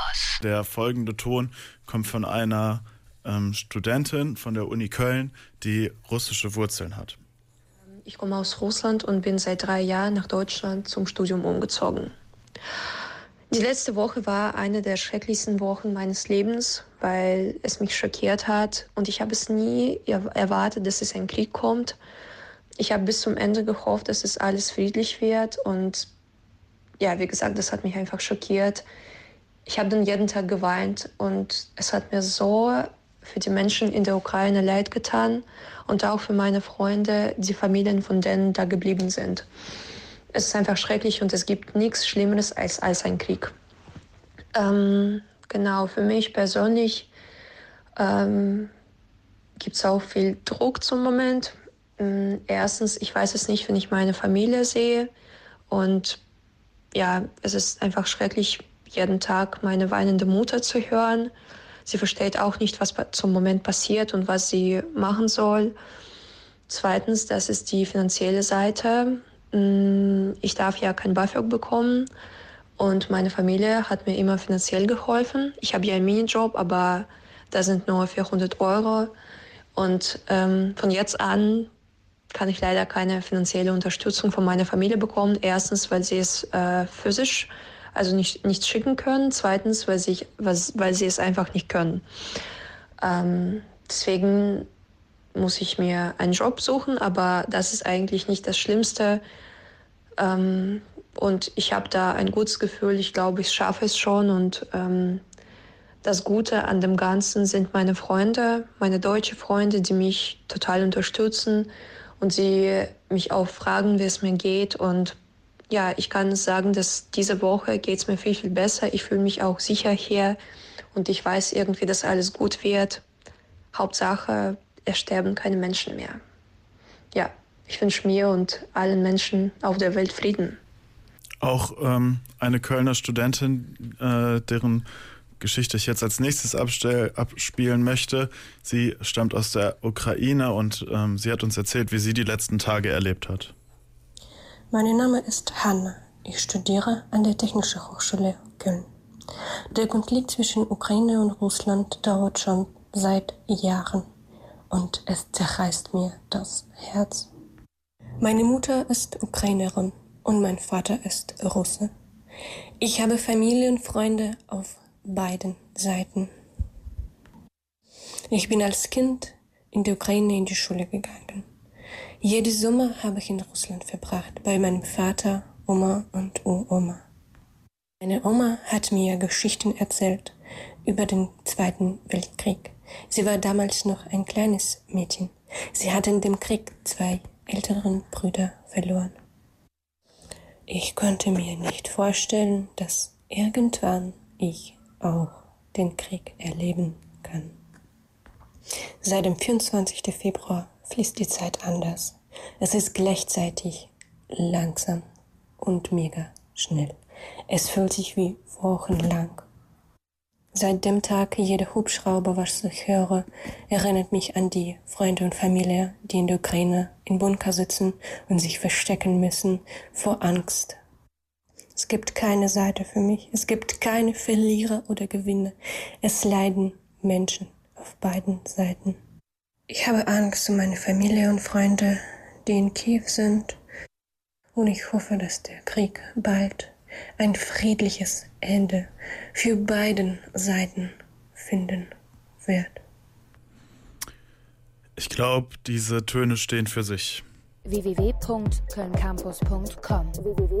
Campus. Der folgende Ton kommt von einer ähm, Studentin von der Uni Köln, die russische Wurzeln hat. Ich komme aus Russland und bin seit drei Jahren nach Deutschland zum Studium umgezogen. Die letzte Woche war eine der schrecklichsten Wochen meines Lebens, weil es mich schockiert hat und ich habe es nie erwartet, dass es ein Krieg kommt. Ich habe bis zum Ende gehofft, dass es alles friedlich wird und ja, wie gesagt, das hat mich einfach schockiert. Ich habe dann jeden Tag geweint und es hat mir so für die Menschen in der Ukraine leid getan und auch für meine Freunde, die Familien von denen da geblieben sind. Es ist einfach schrecklich und es gibt nichts Schlimmeres als, als ein Krieg. Ähm, genau, für mich persönlich ähm, gibt es auch viel Druck zum Moment. Ähm, erstens, ich weiß es nicht, wenn ich meine Familie sehe. Und ja, es ist einfach schrecklich, jeden Tag meine weinende Mutter zu hören. Sie versteht auch nicht, was zum Moment passiert und was sie machen soll. Zweitens, das ist die finanzielle Seite. Mm, ich darf ja kein BAföG bekommen und meine Familie hat mir immer finanziell geholfen. Ich habe ja einen Minijob, aber da sind nur 400 Euro. Und ähm, von jetzt an kann ich leider keine finanzielle Unterstützung von meiner Familie bekommen. Erstens, weil sie es äh, physisch also nicht, nicht schicken können. Zweitens, weil sie, weil sie es einfach nicht können. Ähm, deswegen muss ich mir einen Job suchen, aber das ist eigentlich nicht das Schlimmste. Ähm, und ich habe da ein gutes Gefühl. Ich glaube, ich schaffe es schon. Und ähm, das Gute an dem Ganzen sind meine Freunde, meine deutschen Freunde, die mich total unterstützen und sie mich auch fragen, wie es mir geht. Und ja, ich kann sagen, dass diese Woche geht es mir viel, viel besser. Ich fühle mich auch sicher hier und ich weiß irgendwie, dass alles gut wird. Hauptsache, es sterben keine Menschen mehr. Ja, ich wünsche mir und allen Menschen auf der Welt Frieden. Auch ähm, eine Kölner Studentin, äh, deren Geschichte ich jetzt als nächstes abspielen möchte. Sie stammt aus der Ukraine und ähm, sie hat uns erzählt, wie sie die letzten Tage erlebt hat. Mein Name ist Hanna. Ich studiere an der Technischen Hochschule Köln. Der Konflikt zwischen Ukraine und Russland dauert schon seit Jahren und es zerreißt mir das Herz. Meine Mutter ist Ukrainerin und mein Vater ist Russe. Ich habe Familie und Freunde auf beiden Seiten. Ich bin als Kind in der Ukraine in die Schule gegangen. Jede Sommer habe ich in Russland verbracht, bei meinem Vater, Oma und Uroma. Meine Oma hat mir Geschichten erzählt über den Zweiten Weltkrieg. Sie war damals noch ein kleines Mädchen. Sie hat in dem Krieg zwei älteren Brüder verloren. Ich konnte mir nicht vorstellen, dass irgendwann ich auch den Krieg erleben kann. Seit dem 24. Februar fließt die Zeit anders. Es ist gleichzeitig langsam und mega schnell. Es fühlt sich wie wochenlang. Seit dem Tag jeder Hubschrauber, was ich höre, erinnert mich an die Freunde und Familie, die in der Ukraine in Bunker sitzen und sich verstecken müssen vor Angst es gibt keine Seite für mich. Es gibt keine Verlierer oder Gewinner. Es leiden Menschen auf beiden Seiten. Ich habe Angst um meine Familie und Freunde, die in Kiew sind. Und ich hoffe, dass der Krieg bald ein friedliches Ende für beiden Seiten finden wird. Ich glaube, diese Töne stehen für sich www.kölncampus.com www